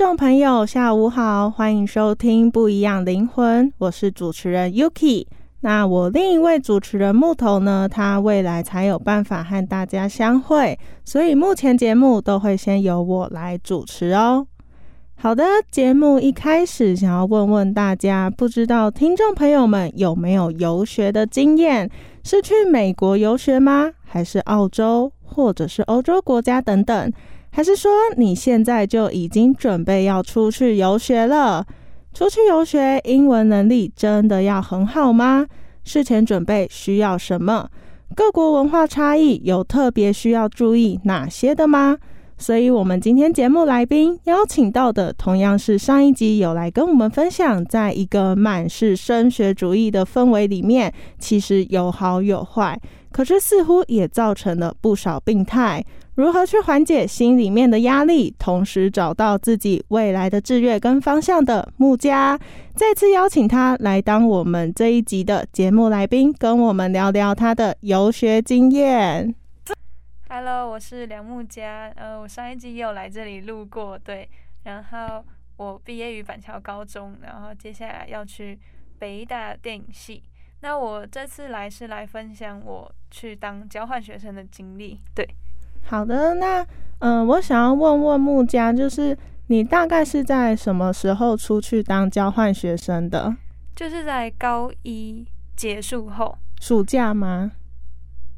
众朋友，下午好，欢迎收听《不一样灵魂》，我是主持人 Yuki。那我另一位主持人木头呢？他未来才有办法和大家相会，所以目前节目都会先由我来主持哦。好的，节目一开始想要问问大家，不知道听众朋友们有没有游学的经验？是去美国游学吗？还是澳洲，或者是欧洲国家等等？还是说你现在就已经准备要出去游学了？出去游学，英文能力真的要很好吗？事前准备需要什么？各国文化差异有特别需要注意哪些的吗？所以，我们今天节目来宾邀请到的，同样是上一集有来跟我们分享，在一个满是升学主义的氛围里面，其实有好有坏，可是似乎也造成了不少病态。如何去缓解心里面的压力，同时找到自己未来的志愿跟方向的木家，再次邀请他来当我们这一集的节目来宾，跟我们聊聊他的游学经验。Hello，我是梁木佳。呃，我上一季也有来这里录过，对。然后我毕业于板桥高中，然后接下来要去北大电影系。那我这次来是来分享我去当交换学生的经历。对，好的，那嗯、呃我想要问问木家，就是你大概是在什么时候出去当交换学生的？就是在高一结束后，暑假吗？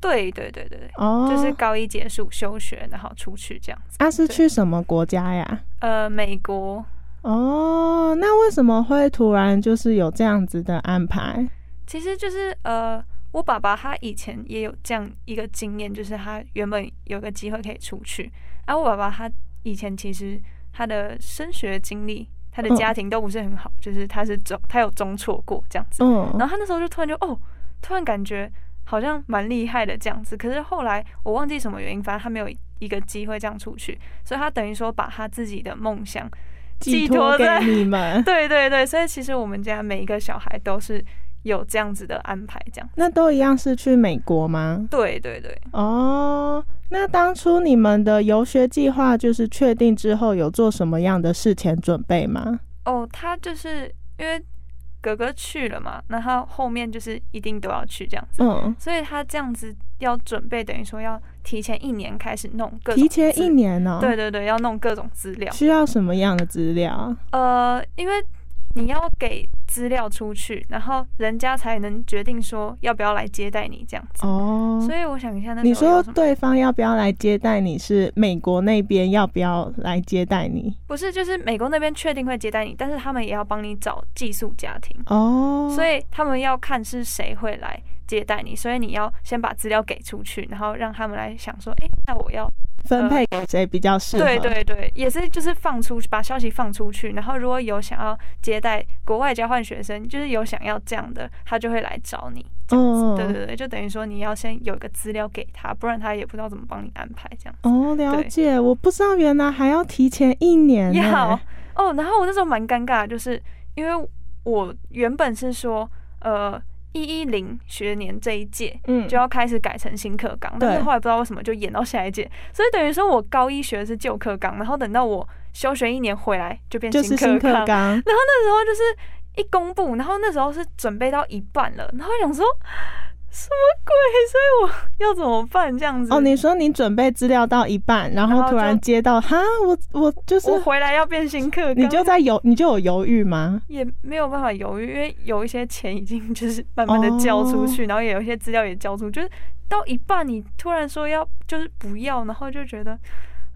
对对对对对，哦，就是高一结束休学，然后出去这样子。啊，是去什么国家呀？呃，美国。哦，那为什么会突然就是有这样子的安排？其实就是呃，我爸爸他以前也有这样一个经验，就是他原本有个机会可以出去，而、我爸爸他以前其实他的升学经历，他的嗯。家庭都不是很好，就是他是中他有中错过这样子，嗯。然后他那时候就突然就哦，突然感觉好像蛮厉害的这样子，可是后来我忘记什么原因，反正他没有一个机会这样出去，所以他等于说把他自己的梦想寄托在你们，对对对，所以其实我们家每一个小孩都是有这样子的安排，这样。那都一样是去美国吗？对对对，哦，那当初你们的游学计划就是确定之后有做什么样的事前准备吗？哦，他就是因为哥哥去了嘛，那他后面就是一定都要去这样子，嗯，所以他这样子要准备，等于说要提前一年开始弄各种提前一，年哦、对对对，要弄各种资料。需要什么样的资料？呃，因为你要给资料出去，然后人家才能决定说要不要来接待你这样子。哦，所以我想一下，那你说对方要不要来接待你？是美国那边要不要来接待你？不是，就是美国那边确定会接待你，但是他们也要帮你找寄宿家庭。哦，所以他们要看是谁会来接待你，所以你要先把资料给出去，然后让他们来想说，诶，那我要分配给谁比较适合？对对对，也是就是放出去，把消息放出去，然后如果有想要接待国外交换学生，就是有想要这样的，他就会来找你。这样子，嗯对对对，就等于说你要先有一个资料给他，不然他也不知道怎么帮你安排这样子。哦，了解，我不知道原来还要提前一年呢。要 哦，然后我那时候蛮尴尬，就是因为我原本是说，呃一一零学年这一届嗯。就要开始改成新课纲，但是后来不知道为什么就延到下一届，所以等于说我高一学的是旧课纲，然后等到我休学一年回来就变新课纲，然后，那时候就是一公布，然后那时候是准备到一半了，然后想说什么鬼，所以我要怎么办这样子？哦，你说你准备资料到一半，然然后后突然接到哈，我我就是我回来要变新课，你就在犹，你就有犹豫吗？也没有办法犹豫，因为有一些钱已经就是慢慢的交出哦去，然后也有一些资料也交出，就是到一半你突然说要就是不要，然后就觉得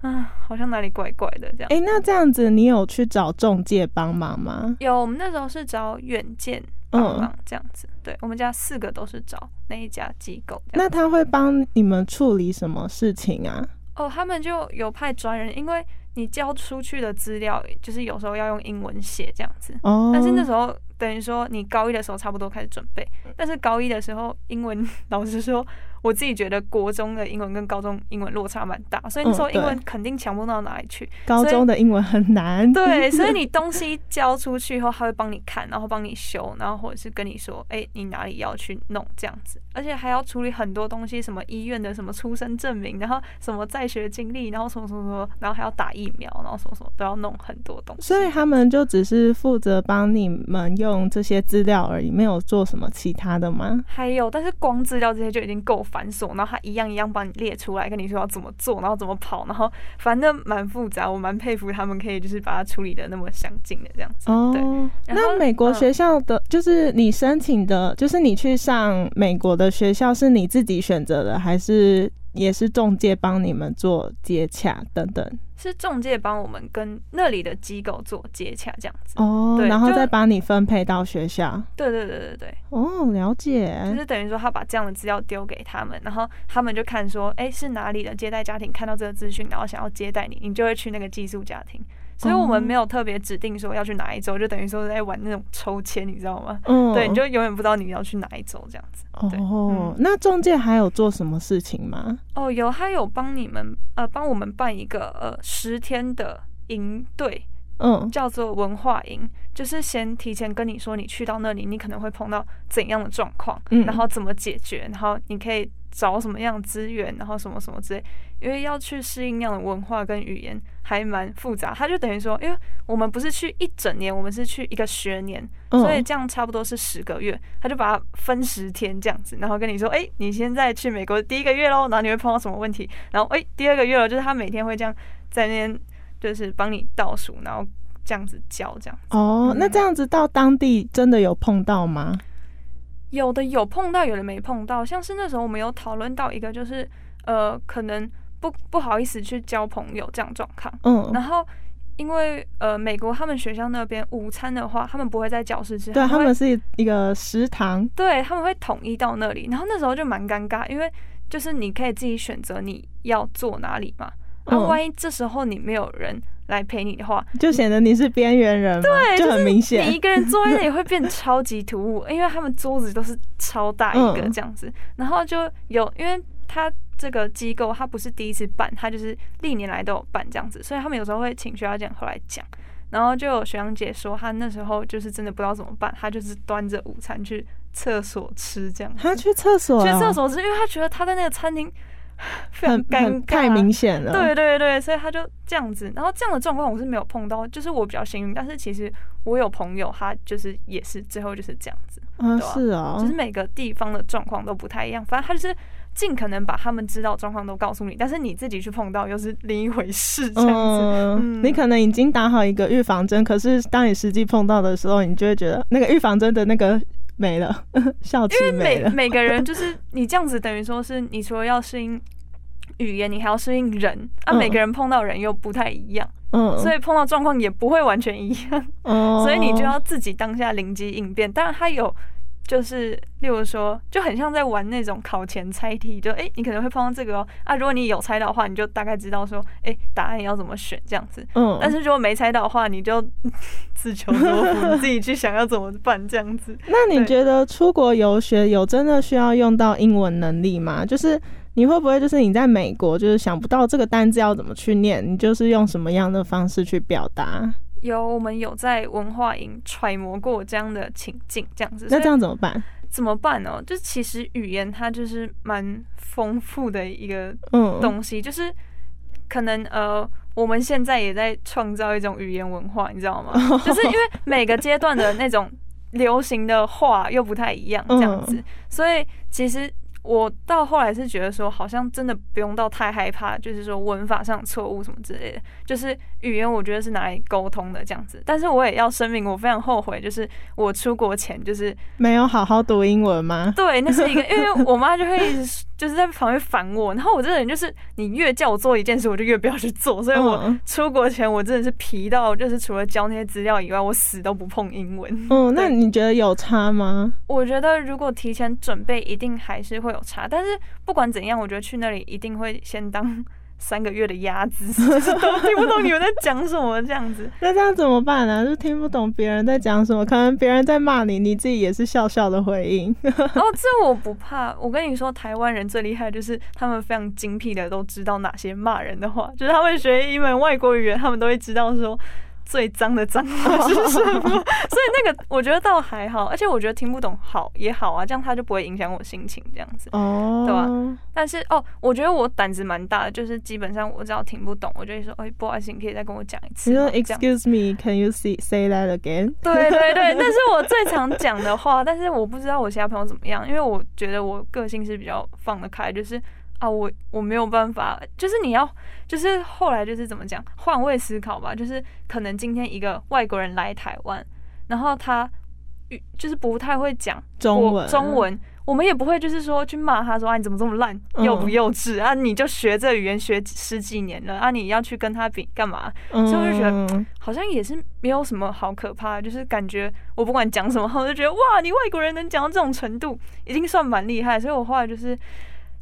啊，好像哪里怪怪的这样。哎、那这样子你有去找中介帮忙吗？有，我们那时候是找远见帮忙这样子，对我们家四个都是找那一家机构。那他会帮你们处理什么事情啊？哦，他们就有派专人，因为你交出去的资料，就是有时候要用英文写这样子。哦，但是那时候等于说你高一的时候差不多开始准备，但是高一的时候英文 老师说，我自己觉得国中的英文跟高中英文落差蛮大，所以那时候嗯英文肯定强不到哪里去。高中的英文很难，对，所以你 东西交出去以后，他会帮你看，然后帮你修，然后或者是跟你说，哎、你哪里要去弄这样子，而且还要处理很多东西，什么医院的什么出生证明，然后什么在学经历，然后什么什么什么，然后还要打疫苗，然后什么什么都要弄很多东西。所以他们就只是负责帮你们用这些资料而已，没有做什么其他的吗？还有，但是光资料这些就已经够繁琐，然后他一样一样帮你列出来，跟你说要怎么做，然后怎么跑，然后反正蛮复杂，我蛮佩服他们可以就是把它处理的那么详尽的这样子。哦，那美国嗯学校的，就是你申请的，就是你去上美国的学校，是你自己选择的，还是也是中介帮你们做接洽等等？是中介帮我们跟那里的机构做接洽这样子。哦，然后再帮你分配到学校。对对对对对，哦，了解。就是等于说他把这样的资料丢给他们，然后他们就看说，哎、是哪里的接待家庭看到这个资讯，然后想要接待你，你就会去那个寄宿家庭。所以我们没有特别指定说要去哪一周，就等于说在玩那种抽签，你知道吗？嗯，对，你就永远不知道你要去哪一周这样子。对哦，嗯那中介还有做什么事情吗？哦，有，他有帮你们呃帮我们办一个呃十天的营队，嗯，叫做文化营，就是先提前跟你说你去到那里，你可能会碰到怎样的状况，嗯然后怎么解决，然后你可以找什么样的资源，然后什么什么之类。因为要去适应那样的文化跟语言，还蛮复杂。他就等于说，因为我们不是去一整年，我们是去一个学年，嗯所以这样差不多是十个月。他就把它分十天这样子，然后跟你说，哎、你现在去美国第一个月喽，然后你会碰到什么问题，然后哎、第二个月了，就是他每天会这样在那边就是帮你倒数，然后这样子教这样。哦，那嗯这样子到当地真的有碰到吗？有的有碰到，有的没碰到。像是那时候我们有讨论到一个，就是呃，可能不不好意思去交朋友这样状况。嗯，然后因为呃，美国他们学校那边午餐的话，他们不会在教室吃，对，他们是一个食堂。对他们会统一到那里。然后那时候就蛮尴尬，因为就是你可以自己选择你要坐哪里嘛。那、嗯万一这时候你没有人来陪你的话，就显得你是边缘人，对就很明显。你显一。个人坐在那里会变超级突兀，因为他们桌子都是超大一个嗯。这样子，然后就有，因为他这个机构他不是第一次办，他就是历年来都有办这样子，所以他们有时候会请学校讲后来讲，然后就有学长姐说，他那时候就是真的不知道怎么办，他就是端着午餐去厕所吃这样子，他去厕所去啊，厕所吃，因为他觉得他在那个餐厅 非常尴尬，太明显了。对对对，所以他就这样子，然后这样的状况我是没有碰到，就是我比较幸运，但是其实我有朋友，他就是也是最后就是这样子，嗯，是啊就是每个地方的状况都不太一样，反正他就是尽可能把他们知道状况都告诉你，但是你自己去碰到又是另一回事，这样子。嗯，嗯你可能已经打好一个预防针，可是当你实际碰到的时候，你就会觉得那个预防针的那个没了，效期没了。每每个人就是你这样子，等于说是你除了要适应语言，你还要适应人啊，嗯每个人碰到人又不太一样，嗯，所以碰到状况也不会完全一样。嗯，所以你就要自己当下灵机应变。当然，他有就是，例如说，就很像在玩那种考前猜题，就诶，你可能会碰到这个哦啊。如果你有猜到的话，你就大概知道说，诶，答案要怎么选这样子。嗯，但是如果没猜到的话，你就 自求多福，你自己去想要怎么办这样子。那你觉得出国游学有真的需要用到英文能力吗？就是你会不会就是你在美国就是想不到这个单字要怎么去念，你就是用什么样的方式去表达？有我们有在文化营揣摩过这样的情境，这样子。那这样怎么办？怎么办呢？就其实语言它就是蛮丰富的一个嗯，东西，就是可能呃，我们现在也在创造一种语言文化，你知道吗？就是因为每个阶段的那种流行的话又不太一样，这样子，所以其实。我到后来是觉得说，好像真的不用到太害怕，就是说文法上错误什么之类的。就是语言，我觉得是拿来沟通的这样子。但是我也要声明，我非常后悔，就是我出国前就是没有好好读英文吗？对，那是一个，因为我妈就会一直就是在旁边烦我。然后我这个人就是，你越叫我做一件事，我就越不要去做。所以我出国前我真的是皮到，就是除了教那些资料以外，我死都不碰英文。嗯，那你觉得有差吗？我觉得如果提前准备，一定还是会有差。但是不管怎样，我觉得去那里一定会先当 三个月的鸭子，都 听不懂你们在讲什么这样子。那这样怎么办呢？就听不懂别人在讲什么，可能别人在骂你，你自己也是笑笑的回应。哦，这我不怕。我跟你说，台湾人最厉害就是他们非常精辟的都知道哪些骂人的话，就是他们学一门外国语言，他们都会知道说。最脏的脏话 是什么？所以那个我觉得倒还好，而且我觉得听不懂好也好啊，这样他就不会影响我心情这样子，哦，对吧？但是哦，我觉得我胆子蛮大的，就是基本上我只要听不懂，我就会说，哎，不好意思，你可以再跟我讲一次。你说，Excuse me，Can you say say that again？对 对对，那是我最常讲的话，但是我不知道我其他朋友怎么样，因为我觉得我个性是比较放得开，就是。啊，我我没有办法，就是你要，就是后来就是怎么讲，换位思考吧，就是可能今天一个外国人来台湾，然后他就是不太会讲中文，中文，我们也不会就是说去骂他说啊你怎么这么烂，幼不幼稚啊？你就学这语言学十几年了啊，你要去跟他比干嘛？所以我就觉得好像也是没有什么好可怕，就是感觉我不管讲什么，我就觉得哇，你外国人能讲到这种程度，已经算蛮厉害。所以我后来就是。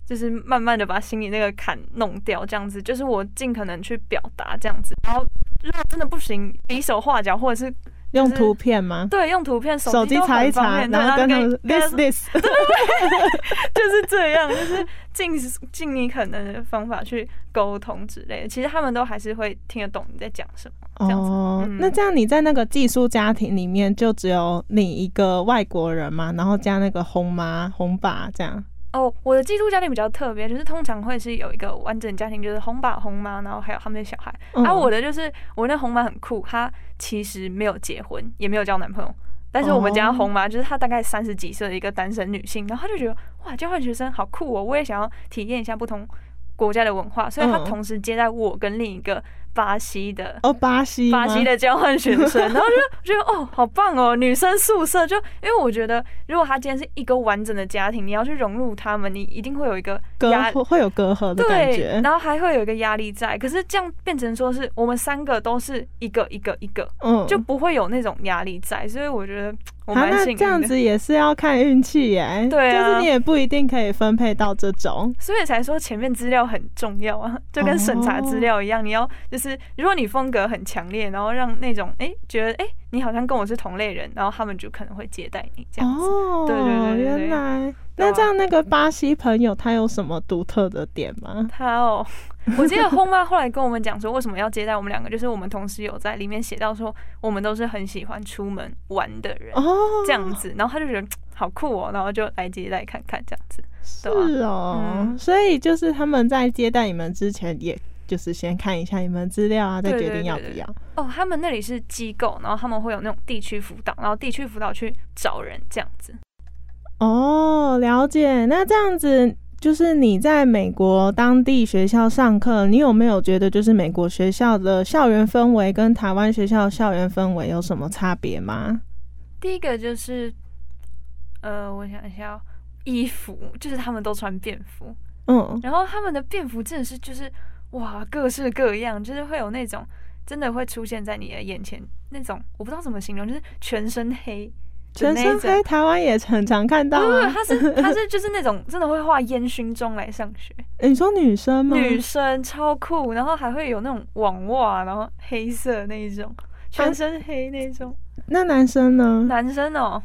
就是慢慢的把心里那个坎弄掉，这样子，就是我尽可能去表达这样子，然后如果真的不行，比手画脚或者是用图片吗？对，用图片，手机查一查，然后跟他们 this this，对对 就是这样，就是尽尽你可能的方法去沟通之类的。其实他们都还是会听得懂你在讲什么。哦，那这样你在那个寄宿家庭里面，就只有你一个外国人嘛，然后加那个红妈红爸这样。哦，我的寄宿家庭比较特别，就是通常会是有一个完整家庭，就是红爸红妈，然后还有他们的小孩。而我的就是我那红妈很酷，她其实没有结婚，也没有交男朋友，但是我们家红妈就是她大概三十几岁的一个单身女性，然后她就觉得哇，交换学生好酷哦，我也想要体验一下不同国家的文化，所以他同时接待我跟另一个。巴西的哦，巴西巴西的交换学生，然后就觉得哦，好棒哦，女生宿舍就因为我觉得，如果他今天是一个完整的家庭，你要去融入他们，你一定会有一个隔会有隔阂的感觉，然后还会有一个压力在。可是这样变成说是我们三个都是一个一个一个，嗯，就不会有那种压力在。所以我觉得我蛮幸运。这样子也是要看运气耶，对啊，就是你也不一定可以分配到这种，所以才说前面资料很重要啊，就跟审查资料一样，你要就是。如果你风格很强烈，然后让那种哎觉得哎你好像跟我是同类人，然后他们就可能会接待你这样子。哦，对对对原来那这样那个巴西朋友他有什么独特的点吗？他哦，我记得轰妈后来跟我们讲说为什么要接待我们两个，就是我们同时有在里面写到说我们都是很喜欢出门玩的人哦，这样子，然后他就觉得好酷哦，然后就来接待看看这样子。是哦，所以就是他们在接待你们之前也。就是先看一下你们资料啊，再决定要不要。哦，他们那里是机构，然后他们会有那种地区辅导，然后地区辅导去找人这样子。哦，了解。那这样子，就是你在美国当地学校上课，你有没有觉得就是美国学校的校园氛围跟台湾学校校园氛围有什么差别吗？第一个就是，呃，我想一下，衣服就是他们都穿便服，嗯，然后他们的便服真的是就是。哇，各式各样，就是会有那种真的会出现在你的眼前那种，我不知道怎么形容，就是全身黑，全身黑，台湾也很常看到。不他是 他是就是那种真的会化烟熏妆来上学。你说女生吗？女生超酷，然后还会有那种网袜，然后黑色那一种，全身黑那种。那男生呢？男生哦，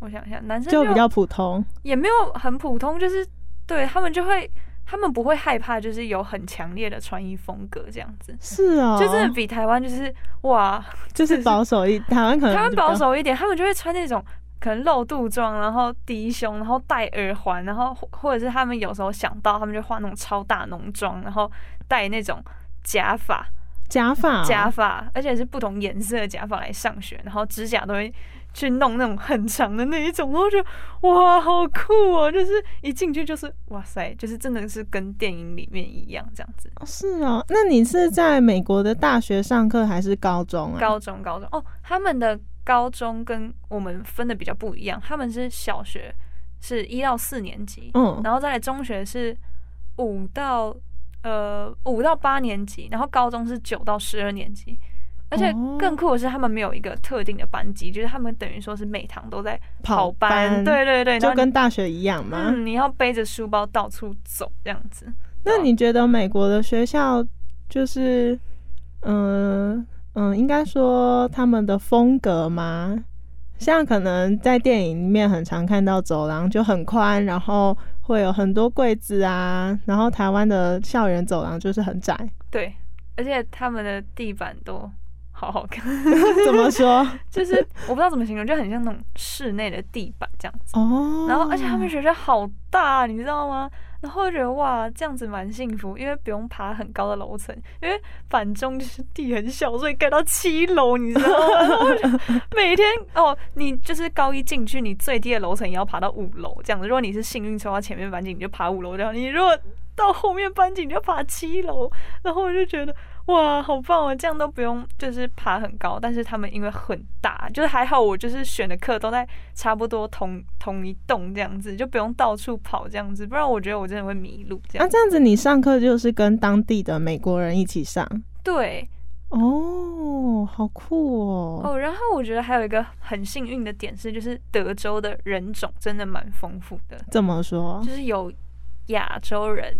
我想一下，男生就比较普通，也没有很普通，就是对他们就会。他们不会害怕，就是有很强烈的穿衣风格这样子，是哦，就真的比台湾就是哇，就是保守一，台湾可能台湾保守一点，他们就会穿那种可能露肚装，然后低胸，然后戴耳环，然后或或者是他们有时候想到，他们就画那种超大浓妆，然后戴那种假发，假发。哦，假发，而且是不同颜色的假发来上学，然后指甲都会去弄那种很长的那一种，然后就哇，好酷哦！就是一进去就是哇塞，就是真的是跟电影里面一样这样子。哦是啊。那你是在美国的大学上课还是高中啊？高中，高中哦，他们的高中跟我们分的比较不一样，他们是小学是一到四年级，嗯，然后再来中学是五到呃五到八年级，然后高中是九到十二年级。而且哦更酷的是，他们没有一个特定的班级，就是他们等于说是每堂都在跑班，班对对对，就跟大学一样嘛。嗯，你要背着书包到处走这样子。那你觉得美国的学校就是，嗯嗯，应该说他们的风格吗？像可能在电影里面很常看到走廊就很宽，然后会有很多柜子啊，然后台湾的校园走廊就是很窄。对，而且他们的地板都好好看，怎么说？就是我不知道怎么形容，就很像那种室内的地板这样子。哦，然后，而且他们学校好大，你知道吗？然后我觉得哇，这样子蛮幸福，因为不用爬很高的楼层，因为反中就是地很小，所以盖到七楼，你知道吗？每天哦，你就是高一进去，你最低的楼层也要爬到五楼这样子。如果你是幸运抽到前面班级，你就爬五楼这样；你如果到后面班级，你就爬七楼。然后我就觉得哇，好棒哦！这样都不用就是爬很高，但是他们因为很大，就是还好我就是选的课都在差不多同同一栋这样子，就不用到处跑这样子，不然我觉得我真的会迷路这样那、样。这样子你上课就是跟当地的美国人一起上对哦，好酷哦。哦，然后我觉得还有一个很幸运的点是，就是德州的人种真的蛮丰富的，怎么说就？是有亚洲人，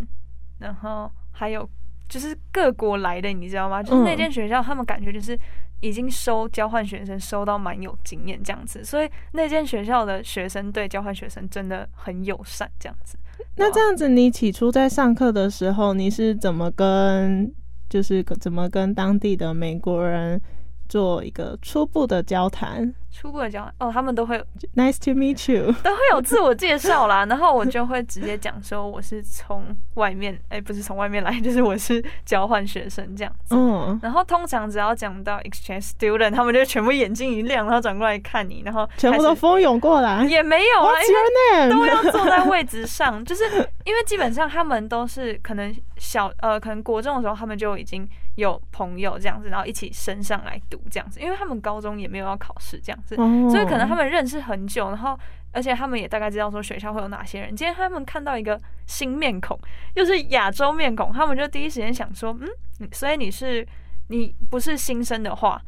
然后还有就是各国来的，你知道吗？就是那嗯间学校，他们感觉就是已经收交换学生收到蛮有经验这样子，所以那间学校的学生对交换学生真的很友善这样子。那这样子，你起初在上课的时候，你是怎么跟，就是怎么跟当地的美国人做一个初步的交谈初步的交换哦，他们都会？Nice to meet you。都会有自我介绍啦，然后我就会直接讲说我是从外面，哎、不是从外面来，就是我是交换学生这样子。嗯，然后通常只要讲到 exchange student，他们就全部眼睛一亮，然后转过来看你，然后全部都蜂拥过来。也没有啊因为都要坐在位置上，就是因为基本上他们都是可能小呃，可能国中的时候他们就已经有朋友这样子，然后一起升上来读这样子，因为他们高中也没有要考试这样子，哦所以可能他们认识很久，然后而且他们也大概知道说学校会有哪些人。今天他们看到一个新面孔，又是亚洲面孔，他们就第一时间想说，嗯，所以你是你不是新生的话，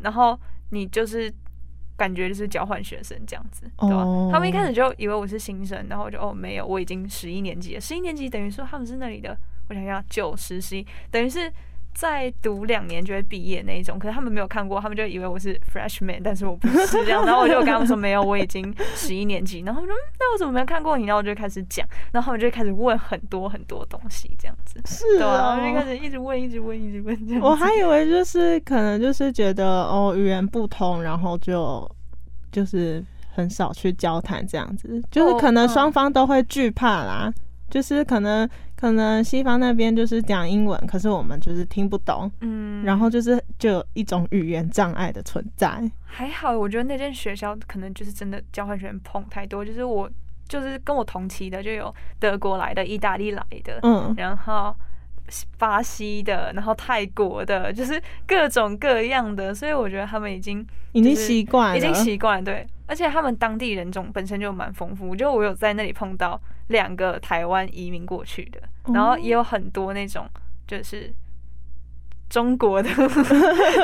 然后你就是。感觉就是交换学生这样子，对吧、哦他们一开始就以为我是新生，然后我就哦没有，我已经十一年级了。十一年级等于说他们是那里的，我想想九十十一，等于是再读两年就会毕业那一种。可是他们没有看过，他们就以为我是 freshman，但是我不是这样。然后我就跟他们说没有，我已经 十一年级。然后他们说、嗯那我怎么没有看过你？然后我就开始讲，然后他们就开始问很多很多东西这样子，是对啊，然后就开哦。始一直问，一直问，一直问这样。我还以为就是可能就是觉得哦语言不通，然后就就是很少去交谈这样子，就是哦可能嗯双方都会惧怕啦。就是可能可能西方那边就是讲英文，可是我们就是听不懂，嗯，然后就是就有一种语言障碍的存在。还好，我觉得那间学校可能就是真的交换学生碰太多，就是我就是跟我同期的就有德国来的、意大利来的，嗯，然后巴西的，然后泰国的，就是各种各样的，所以我觉得他们已经已经习惯了，已经习惯了，对，而且他们当地人种本身就蛮丰富，就我有在那里碰到两个台湾移民过去的，然后也有很多那种就是中国的，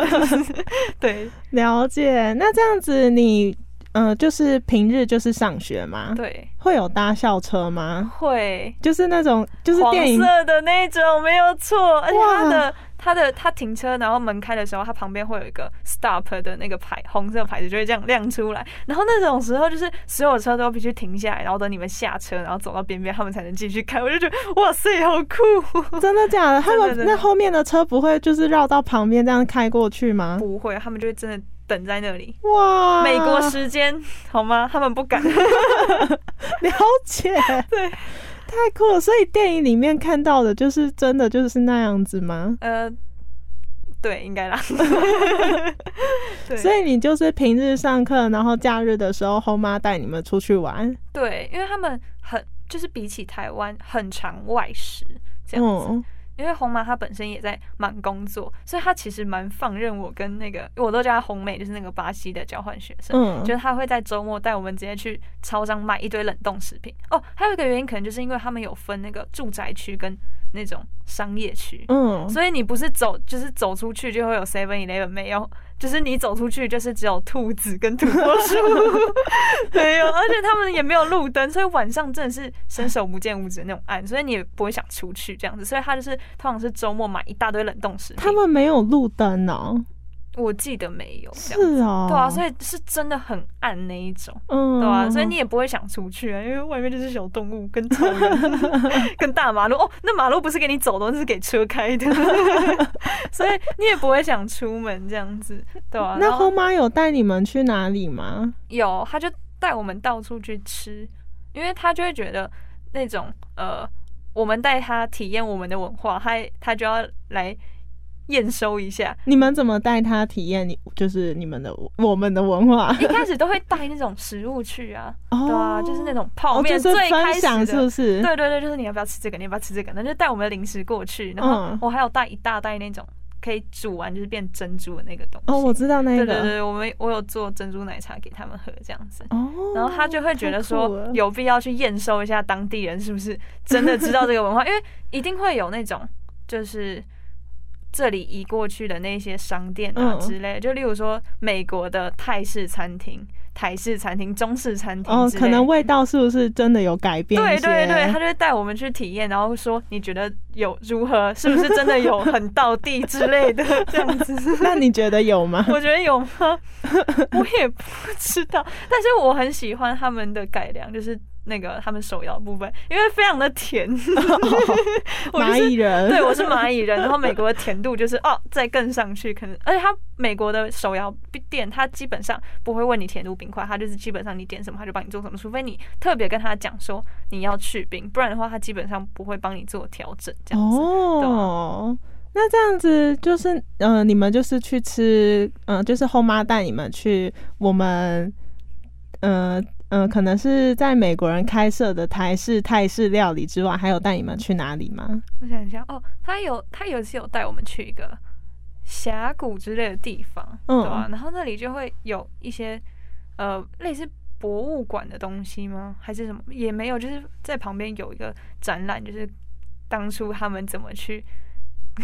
对了解。那这样子你，呃，就是平日就是上学吗？对，会有搭校车吗？会。就是那种，就是黄电影色的那种，没有错，而且它的他的他停车，然后门开的时候，他旁边会有一个 stop 的那个牌，红色牌子就会这样亮出来。然后那种时候，就是所有车都必须停下来，然后等你们下车，然后走到边边，他们才能继续开。我就觉得哇塞，好酷！真的假的？他们那后面的车不会就是绕到旁边这样开过去吗？不会，他们就会真的等在那里。哇，美国时间好吗？他们不敢。了解，对，太酷了。所以电影里面看到的就是真的就是那样子吗？呃，对，应该啦。对，所以你就是平日上课，然后假日的时候，后妈带你们出去玩。对，因为他们很就是比起台湾很常外食这样子。嗯，因为红妈她本身也在忙工作，所以她其实蛮放任我跟那个，我都叫她红美，就是那个巴西的交换学生，嗯就是她会在周末带我们直接去超商买一堆冷冻食品。哦，还有一个原因可能就是因为他们有分那个住宅区跟那种商业区，嗯，所以你不是走就是走出去就会有 Seven Eleven 没有，就是你走出去就是只有兔子跟土拨鼠，没有，而且他们也没有路灯，所以晚上真的是伸手不见五指的那种暗，所以你也不会想出去这样子，所以他就是通常是周末买一大堆冷冻食品，他们没有路灯哦。我记得没有是样子。哦，对啊，所以是真的很暗那一种，嗯，对啊，所以你也不会想出去啊，因为外面就是小动物跟草原 跟大马路哦，那马路不是给你走的，那是给车开的，所以你也不会想出门这样子，对啊。那后后妈有带你们去哪里吗？有，他就带我们到处去吃，因为他就会觉得那种呃，我们带他体验我们的文化，他他就要来验收一下。你们怎么带他体验你就是你们的我们的文化？一开始都会带那种食物去啊，哦对啊，就是那种泡哦，面，就是最开始是不的。是？对对对，就是你要不要吃这个？你要不要吃这个？那就带我们的零食过去，然后嗯我还有带一大袋那种可以煮完就是变珍珠的那个东西。哦，我知道那个。对对对，我们我有做珍珠奶茶给他们喝，这样子。哦，然后他就会觉得说有必要去验收一下当地人是不是真的知道这个文化，因为一定会有那种就是这里移过去的那些商店啊嗯之类的，就例如说美国的泰式餐厅、台式餐厅、中式餐厅哦，可能味道是不是真的有改变？对对对，他就会带我们去体验，然后说你觉得有如何，是不是真的有很到地之类的 这样子。那你觉得有吗？我觉得有吗？我也不知道，但是我很喜欢他们的改良，就是那个他们手摇部分，因为非常的甜。蚂蚁人，对，我是蚂蚁人，然后美国的甜度就是哦，再更上去，可能而且他美国的手摇店，他基本上不会问你甜度冰块，他就是基本上你点什么，他就帮你做什么，除非你特别跟他讲说你要去冰，不然的话，他基本上不会帮你做调整这样子。哦。那这样子就是，呃，你们就是去吃，呃，就是后妈带你们去我们，呃呃，可能是在美国人开设的台式、泰式料理之外，还有带你们去哪里吗？我想一下，哦，他有他有一次有带我们去一个峡谷之类的地方，嗯对吧、然后那里就会有一些呃类似博物馆的东西吗？还是什么？也没有，就是在旁边有一个展览，就是当初他们怎么去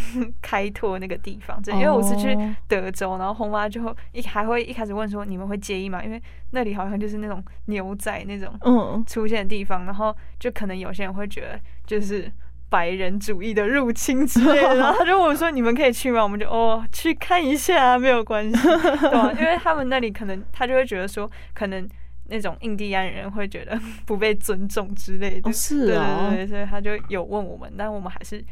开拓那个地方。这因为我是去哦德州，然后红妈就一还会一开始问说你们会介意吗？因为那里好像就是那种牛仔那种嗯，出现的地方，然后就可能有些人会觉得就是白人主义的入侵之类的，然后他就问我说：“你们可以去吗？”我们就哦去看一下，没有关系，对吧、因为他们那里可能他就会觉得说，可能那种印第安人会觉得不被尊重之类的，哦是对哦对对，所以他就有问我们，但我们还是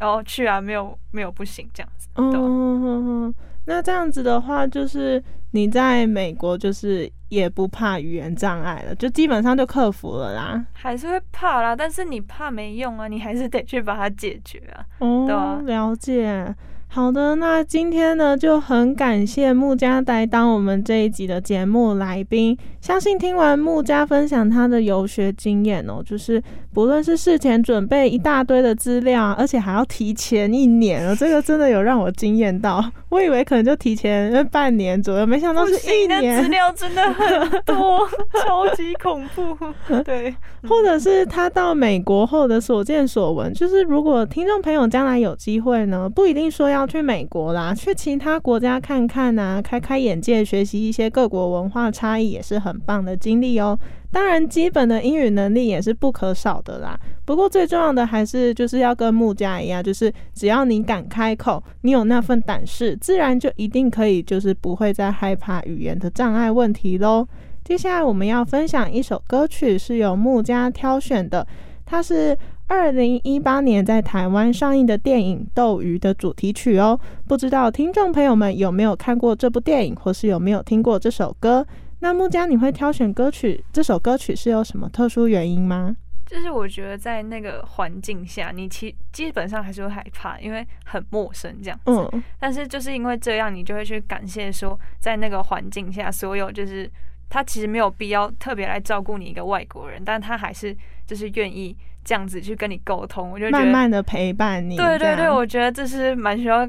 哦去啊，没有没有不行这样子，嗯嗯、嗯，那这样子的话，就是你在美国就是也不怕语言障碍了，就基本上就克服了啦。还是会怕啦，但是你怕没用啊，你还是得去把它解决啊。对哦啊，了解。好的，那今天呢就很感谢穆家来当我们这一集的节目来宾。相信听完穆家分享他的游学经验哦，就是不论是事前准备一大堆的资料，而且还要提前一年哦，这个真的有让我惊艳到。我以为可能就提前呃半年左右，没想到不是一年，资。料真的很多，超级恐怖。对，或者是他到美国后的所见所闻，就是如果听众朋友将来有机会呢，不一定说要要去美国啦，去其他国家看看啊，开开眼界，学习一些各国文化差异，也是很棒的经历哦。当然，基本的英语能力也是不可少的啦。不过最重要的还是就是要跟木家一样，就是只要你敢开口，你有那份胆识，自然就一定可以，就是不会再害怕语言的障碍问题喽。接下来我们要分享一首歌曲，是由木家挑选的，它是二零一八年在台湾上映的电影《斗鱼》的主题曲哦。不知道听众朋友们有没有看过这部电影，或是有没有听过这首歌？那木家，你会挑选歌曲？这首歌曲是有什么特殊原因吗？就是我觉得在那个环境下，你其基本上还是会害怕，因为很陌生这样子。嗯。但是就是因为这样，你就会去感谢说，在那个环境下，所有就是他其实没有必要特别来照顾你一个外国人，但他还是就是愿意这样子去跟你沟通。我就慢慢的陪伴你。对对对，我觉得这是蛮需要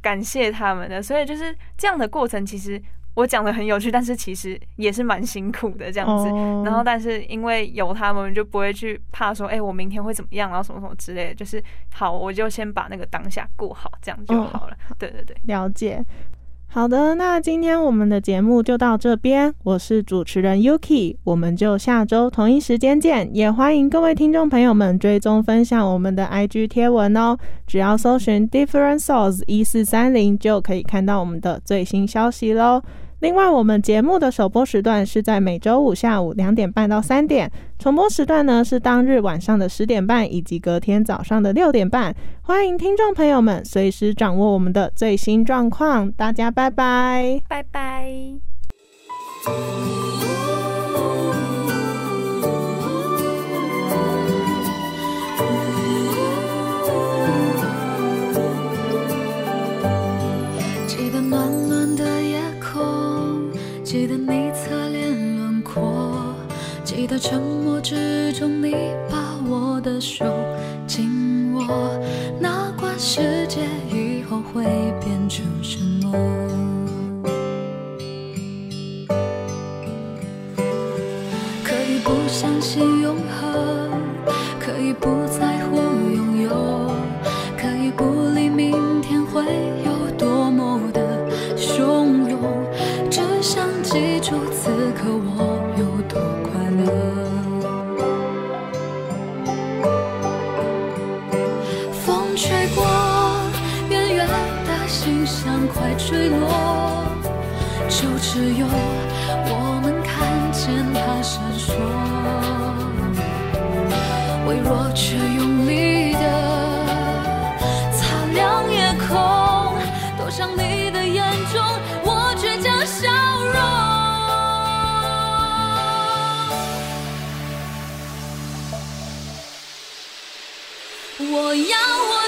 感谢他们的。所以就是这样的过程，其实。我讲的很有趣，但是其实也是蛮辛苦的这样子。然后，但是因为有他们，就不会去怕说，哎，我明天会怎么样，然后什么什么之类的。就是好，我就先把那个当下过好，这样就好了。对对对，了解。好的，那今天我们的节目就到这边。我是主持人 Yuki，我们就下周同一时间见。也欢迎各位听众朋友们追踪分享我们的 IG 贴文哦。只要搜寻 Different Souls 一四三零，就可以看到我们的最新消息喽。另外，我们节目的首播时段是在每周五下午两点半到三点，重播时段呢是当日晚上的十点半以及隔天早上的六点半。欢迎听众朋友们随时掌握我们的最新状况。大家拜拜，拜拜。在沉默之中你把我的手紧握，哪管世界以后会我要我